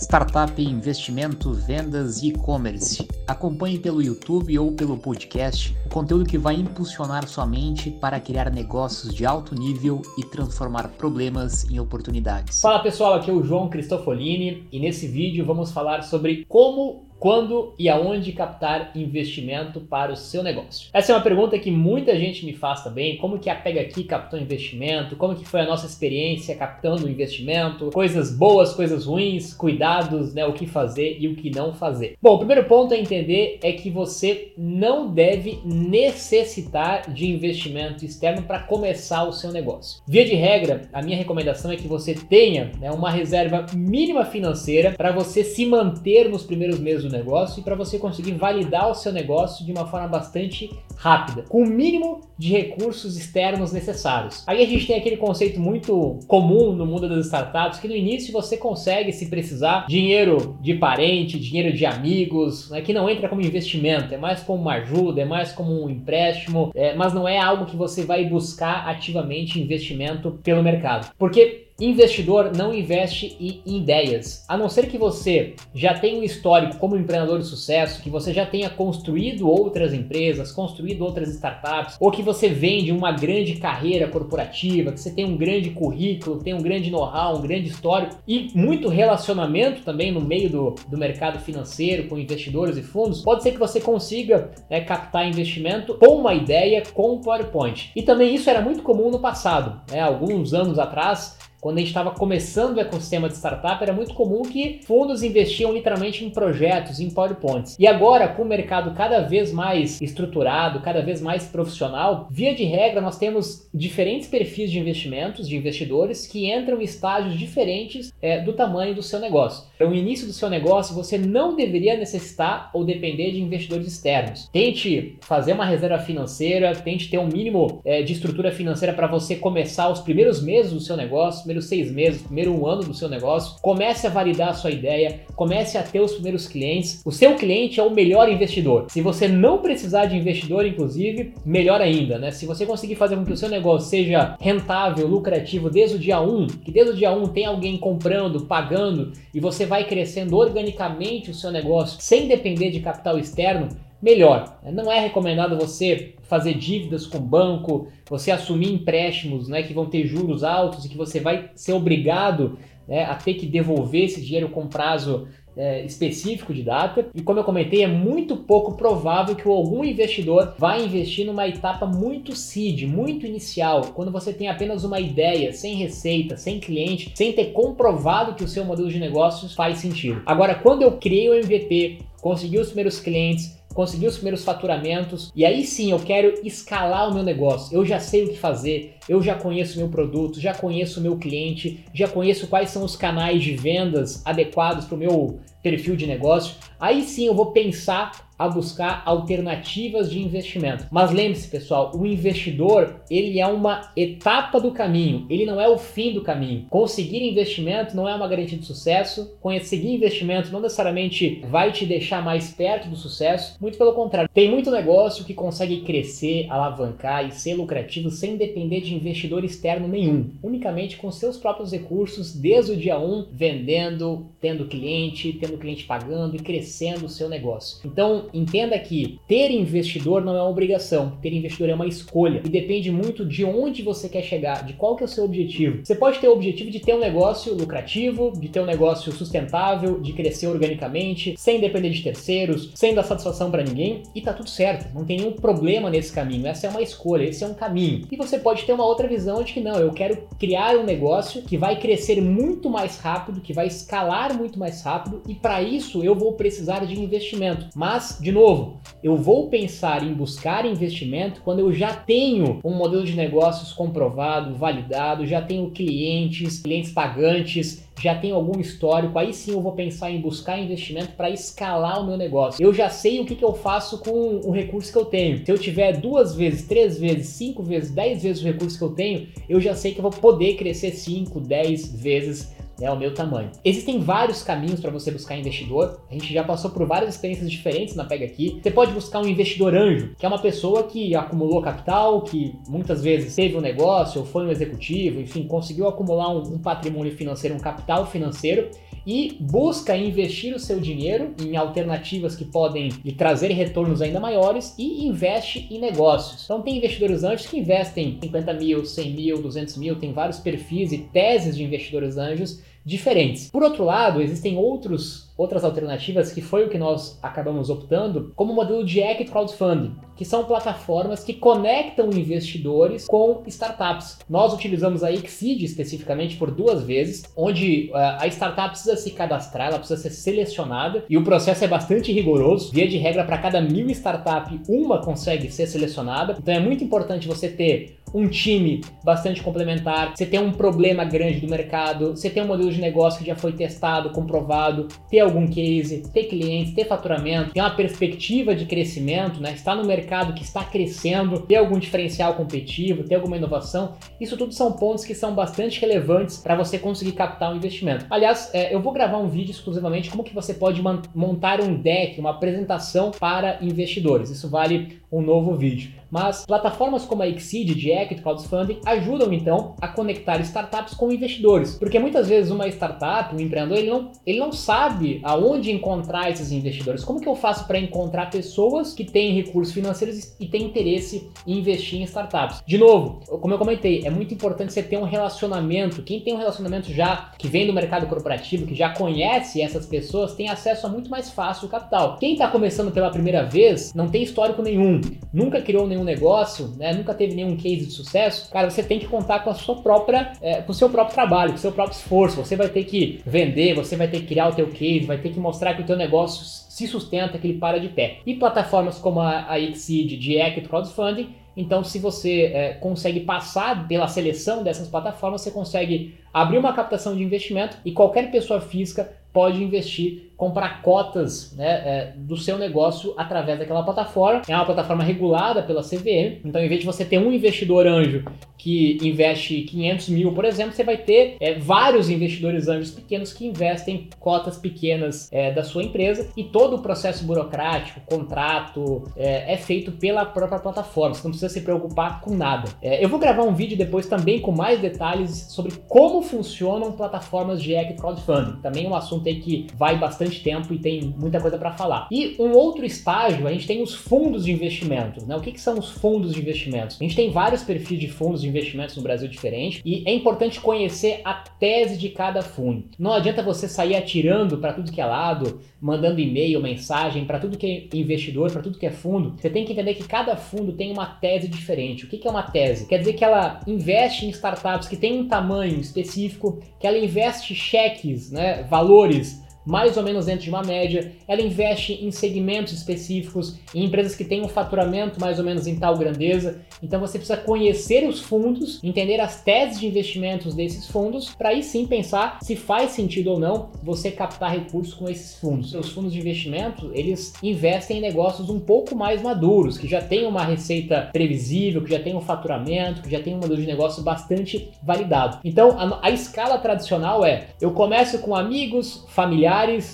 startup, investimento, vendas e e-commerce. Acompanhe pelo YouTube ou pelo podcast o conteúdo que vai impulsionar sua mente para criar negócios de alto nível e transformar problemas em oportunidades. Fala pessoal, aqui é o João Cristofolini e nesse vídeo vamos falar sobre como quando e aonde captar investimento para o seu negócio? Essa é uma pergunta que muita gente me faz também. Como que a Pega Aqui captou investimento? Como que foi a nossa experiência captando investimento? Coisas boas, coisas ruins, cuidados, né? O que fazer e o que não fazer. Bom, o primeiro ponto a entender é que você não deve necessitar de investimento externo para começar o seu negócio. Via de regra, a minha recomendação é que você tenha né, uma reserva mínima financeira para você se manter nos primeiros meses negócio e para você conseguir validar o seu negócio de uma forma bastante rápida, com o mínimo de recursos externos necessários. Aí a gente tem aquele conceito muito comum no mundo das startups que no início você consegue, se precisar, dinheiro de parente, dinheiro de amigos, né, que não entra como investimento, é mais como uma ajuda, é mais como um empréstimo, é, mas não é algo que você vai buscar ativamente investimento pelo mercado. Porque Investidor não investe em ideias. A não ser que você já tenha um histórico como empreendedor de sucesso, que você já tenha construído outras empresas, construído outras startups, ou que você vende uma grande carreira corporativa, que você tem um grande currículo, tem um grande know-how, um grande histórico e muito relacionamento também no meio do, do mercado financeiro com investidores e fundos, pode ser que você consiga né, captar investimento com uma ideia, com um PowerPoint. E também isso era muito comum no passado. Né? Alguns anos atrás, quando a gente estava começando o ecossistema de startup, era muito comum que fundos investiam literalmente em projetos, em PowerPoints. E agora, com o mercado cada vez mais estruturado, cada vez mais profissional, via de regra, nós temos diferentes perfis de investimentos, de investidores, que entram em estágios diferentes é, do tamanho do seu negócio. Para o início do seu negócio, você não deveria necessitar ou depender de investidores externos. Tente fazer uma reserva financeira, tente ter um mínimo é, de estrutura financeira para você começar os primeiros meses do seu negócio primeiros seis meses, primeiro um ano do seu negócio, comece a validar a sua ideia, comece a ter os primeiros clientes. O seu cliente é o melhor investidor. Se você não precisar de investidor, inclusive, melhor ainda, né? Se você conseguir fazer com que o seu negócio seja rentável, lucrativo desde o dia 1, que desde o dia 1 tem alguém comprando, pagando e você vai crescendo organicamente o seu negócio sem depender de capital externo, melhor. Não é recomendado você fazer dívidas com banco, você assumir empréstimos né, que vão ter juros altos e que você vai ser obrigado né, a ter que devolver esse dinheiro com prazo é, específico de data. E como eu comentei, é muito pouco provável que algum investidor vá investir numa etapa muito seed, muito inicial, quando você tem apenas uma ideia, sem receita, sem cliente, sem ter comprovado que o seu modelo de negócios faz sentido. Agora, quando eu criei o MVP, consegui os primeiros clientes, consegui os primeiros faturamentos e aí sim eu quero escalar o meu negócio. Eu já sei o que fazer, eu já conheço meu produto, já conheço o meu cliente, já conheço quais são os canais de vendas adequados para o meu perfil de negócio. Aí sim eu vou pensar a buscar alternativas de investimento. Mas lembre-se, pessoal, o investidor, ele é uma etapa do caminho, ele não é o fim do caminho. Conseguir investimento não é uma garantia de sucesso, conseguir investimento não necessariamente vai te deixar mais perto do sucesso, muito pelo contrário. Tem muito negócio que consegue crescer, alavancar e ser lucrativo sem depender de investidor externo nenhum, unicamente com seus próprios recursos, desde o dia 1, vendendo, tendo cliente, tendo cliente pagando e crescendo o seu negócio. Então, entenda que ter investidor não é uma obrigação, ter investidor é uma escolha e depende muito de onde você quer chegar, de qual que é o seu objetivo. Você pode ter o objetivo de ter um negócio lucrativo, de ter um negócio sustentável, de crescer organicamente, sem depender de terceiros, sem dar satisfação para ninguém e tá tudo certo, não tem nenhum problema nesse caminho. Essa é uma escolha, esse é um caminho. E você pode ter uma outra visão de que não, eu quero criar um negócio que vai crescer muito mais rápido, que vai escalar muito mais rápido e para isso eu vou precisar de investimento. Mas de novo, eu vou pensar em buscar investimento quando eu já tenho um modelo de negócios comprovado, validado, já tenho clientes, clientes pagantes, já tenho algum histórico, aí sim eu vou pensar em buscar investimento para escalar o meu negócio. Eu já sei o que, que eu faço com o recurso que eu tenho. Se eu tiver duas vezes, três vezes, cinco vezes, dez vezes o recurso que eu tenho, eu já sei que eu vou poder crescer cinco, dez vezes né, o meu tamanho. Existem vários caminhos para você buscar investidor. A gente já passou por várias experiências diferentes na Pega aqui. Você pode buscar um investidor anjo, que é uma pessoa que acumulou capital, que muitas vezes teve um negócio ou foi um executivo, enfim, conseguiu acumular um, um patrimônio financeiro, um capital financeiro e busca investir o seu dinheiro em alternativas que podem lhe trazer retornos ainda maiores e investe em negócios. Então tem investidores anjos que investem 50 mil, 100 mil, 200 mil, tem vários perfis e teses de investidores anjos diferentes. Por outro lado, existem outros outras alternativas que foi o que nós acabamos optando, como o modelo de equity crowdfunding, que são plataformas que conectam investidores com startups. Nós utilizamos a Exceed especificamente por duas vezes, onde uh, a startup precisa se cadastrar, ela precisa ser selecionada e o processo é bastante rigoroso. Via de regra, para cada mil startup, uma consegue ser selecionada. Então é muito importante você ter um time bastante complementar, você tem um problema grande do mercado, você tem um modelo de negócio que já foi testado, comprovado, ter algum case, ter clientes, ter faturamento, ter uma perspectiva de crescimento, né? Estar no mercado que está crescendo, ter algum diferencial competitivo, ter alguma inovação, isso tudo são pontos que são bastante relevantes para você conseguir captar um investimento. Aliás, é, eu vou gravar um vídeo exclusivamente como que você pode montar um deck, uma apresentação para investidores. Isso vale um novo vídeo. Mas plataformas como a Exceed, de Equity Crowdfunding ajudam então a conectar startups com investidores, porque muitas vezes uma startup, um empreendedor, ele não, ele não sabe aonde encontrar esses investidores. Como que eu faço para encontrar pessoas que têm recursos financeiros e têm interesse em investir em startups? De novo, como eu comentei, é muito importante você ter um relacionamento. Quem tem um relacionamento já que vem do mercado corporativo, que já conhece essas pessoas, tem acesso a muito mais fácil o capital. Quem está começando pela primeira vez não tem histórico nenhum, nunca criou nenhum negócio, né, nunca teve nenhum case de sucesso, cara, você tem que contar com a sua própria, é, com o seu próprio trabalho, com o seu próprio esforço. Você vai ter que vender, você vai ter que criar o teu case, vai ter que mostrar que o teu negócio se sustenta, que ele para de pé. E plataformas como a, a Exceed de Equity Crowdfunding então, se você é, consegue passar pela seleção dessas plataformas, você consegue abrir uma captação de investimento e qualquer pessoa física pode investir comprar cotas né, é, do seu negócio através daquela plataforma. É uma plataforma regulada pela CVM, então em vez de você ter um investidor anjo que investe 500 mil, por exemplo, você vai ter é, vários investidores anjos pequenos que investem cotas pequenas é, da sua empresa e todo o processo burocrático, contrato, é, é, feito pela própria plataforma. Você não precisa se preocupar com nada. É, eu vou gravar um vídeo depois também com mais detalhes sobre como funcionam plataformas de equity crowdfunding. Também é um assunto aí que vai bastante bastante tempo e tem muita coisa para falar. E um outro estágio, a gente tem os fundos de investimentos. Né? O que, que são os fundos de investimentos? A gente tem vários perfis de fundos de investimentos no Brasil diferentes e é importante conhecer a tese de cada fundo. Não adianta você sair atirando para tudo que é lado, mandando e-mail, mensagem para tudo que é investidor, para tudo que é fundo. Você tem que entender que cada fundo tem uma tese diferente. O que, que é uma tese? Quer dizer que ela investe em startups que têm um tamanho específico, que ela investe cheques, né, valores mais ou menos dentro de uma média. Ela investe em segmentos específicos, em empresas que têm um faturamento mais ou menos em tal grandeza. Então você precisa conhecer os fundos, entender as teses de investimentos desses fundos, para aí sim pensar se faz sentido ou não você captar recursos com esses fundos. Os fundos de investimento, eles investem em negócios um pouco mais maduros, que já têm uma receita previsível, que já tem um faturamento, que já tem um modelo de negócio bastante validado. Então a, a escala tradicional é: eu começo com amigos, familiares,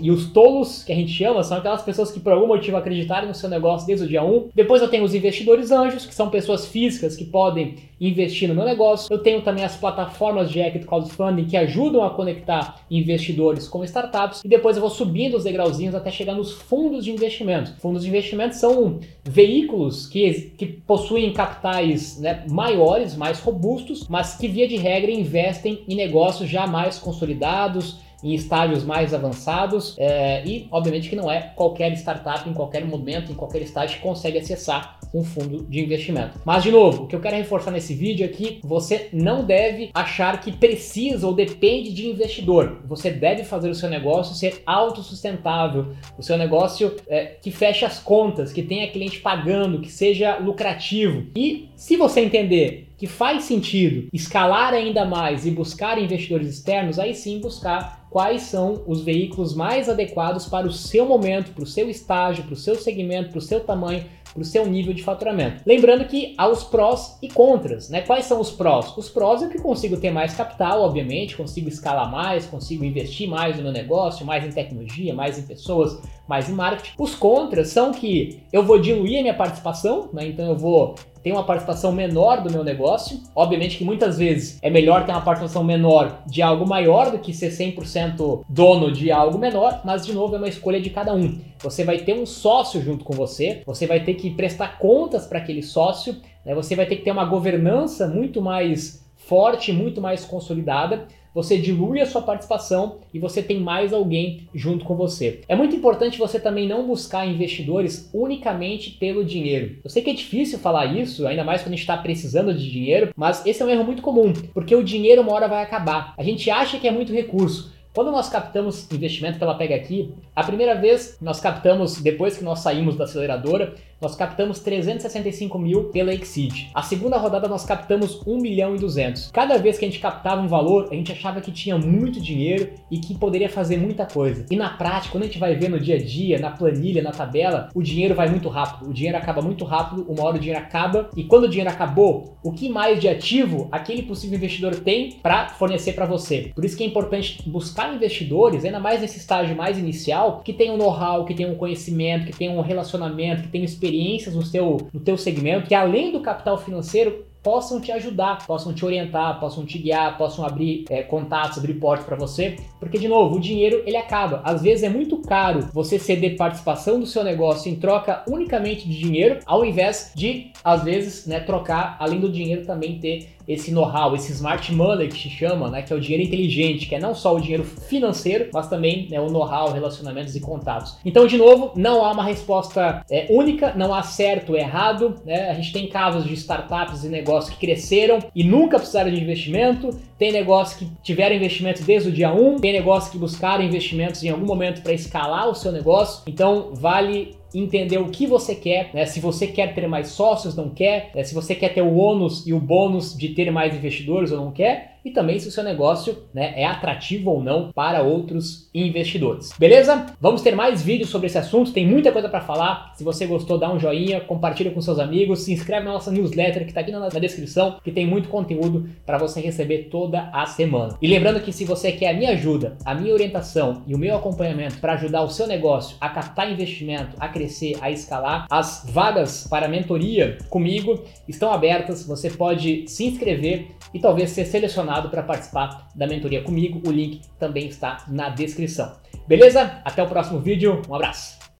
e os tolos, que a gente chama, são aquelas pessoas que por algum motivo acreditaram no seu negócio desde o dia 1. Depois eu tenho os investidores anjos, que são pessoas físicas que podem investir no meu negócio. Eu tenho também as plataformas de equity crowdfunding que ajudam a conectar investidores com startups. E depois eu vou subindo os degrauzinhos até chegar nos fundos de investimento. Fundos de investimento são veículos que, que possuem capitais né, maiores, mais robustos, mas que via de regra investem em negócios já mais consolidados em estágios mais avançados é, e, obviamente, que não é qualquer startup, em qualquer momento, em qualquer estágio, que consegue acessar um fundo de investimento. Mas, de novo, o que eu quero reforçar nesse vídeo é que você não deve achar que precisa ou depende de investidor. Você deve fazer o seu negócio ser autossustentável, o seu negócio é, que feche as contas, que tenha cliente pagando, que seja lucrativo. E se você entender que faz sentido escalar ainda mais e buscar investidores externos, aí sim buscar quais são os veículos mais adequados para o seu momento, para o seu estágio, para o seu segmento, para o seu tamanho, para o seu nível de faturamento. Lembrando que há os prós e contras, né? Quais são os prós? Os prós é que consigo ter mais capital, obviamente, consigo escalar mais, consigo investir mais no meu negócio, mais em tecnologia, mais em pessoas, mais em marketing. Os contras são que eu vou diluir a minha participação, né? Então eu vou ter uma participação menor do meu negócio. Obviamente que muitas vezes é melhor ter uma participação menor de algo maior do que ser 100% dono de algo menor, mas de novo é uma escolha de cada um. Você vai ter um sócio junto com você, você vai ter que prestar contas para aquele sócio, né? você vai ter que ter uma governança muito mais forte, muito mais consolidada você dilui a sua participação e você tem mais alguém junto com você. É muito importante você também não buscar investidores unicamente pelo dinheiro. Eu sei que é difícil falar isso, ainda mais quando a gente está precisando de dinheiro, mas esse é um erro muito comum, porque o dinheiro uma hora vai acabar. A gente acha que é muito recurso. Quando nós captamos investimento pela Pega Aqui, a primeira vez nós captamos, depois que nós saímos da aceleradora, nós captamos 365 mil pela Exceed. A segunda rodada nós captamos 1 milhão e 200. Cada vez que a gente captava um valor, a gente achava que tinha muito dinheiro e que poderia fazer muita coisa. E na prática, quando a gente vai ver no dia a dia, na planilha, na tabela, o dinheiro vai muito rápido. O dinheiro acaba muito rápido, uma hora o dinheiro acaba. E quando o dinheiro acabou, o que mais de ativo aquele possível investidor tem para fornecer para você? Por isso que é importante buscar investidores, ainda mais nesse estágio mais inicial, que tenham um know-how, que tenham um conhecimento, que tenham um relacionamento, que tenham experiência experiências no teu, no teu segmento, que além do capital financeiro, possam te ajudar, possam te orientar, possam te guiar, possam abrir é, contatos, abrir portas para você, porque de novo, o dinheiro ele acaba. Às vezes é muito caro você ceder participação do seu negócio em troca unicamente de dinheiro, ao invés de às vezes, né, trocar além do dinheiro também ter esse know-how, esse smart money que se chama, né, que é o dinheiro inteligente, que é não só o dinheiro financeiro, mas também né, o know-how, relacionamentos e contatos. Então, de novo, não há uma resposta é, única, não há certo errado. Né? A gente tem casos de startups e negócios que cresceram e nunca precisaram de investimento, tem negócios que tiveram investimento desde o dia 1, tem negócios que buscaram investimentos em algum momento para escalar o seu negócio. Então, vale entender o que você quer, né? se você quer ter mais sócios, não quer, né? se você quer ter o ônus e o bônus de ter mais investidores ou não quer, e também se o seu negócio né, é atrativo ou não para outros investidores. Beleza? Vamos ter mais vídeos sobre esse assunto, tem muita coisa para falar. Se você gostou, dá um joinha, compartilha com seus amigos, se inscreve na nossa newsletter que está aqui na, descrição, que tem muito conteúdo para você receber toda a semana. E lembrando que se você quer a minha ajuda, a minha orientação e o meu acompanhamento para ajudar o seu negócio a captar investimento, a crescer, a escalar, as vagas para mentoria comigo estão abertas. Você pode se inscrever e talvez ser selecionado para participar da mentoria comigo. O link também está na descrição. Beleza? Até o próximo vídeo. Um abraço.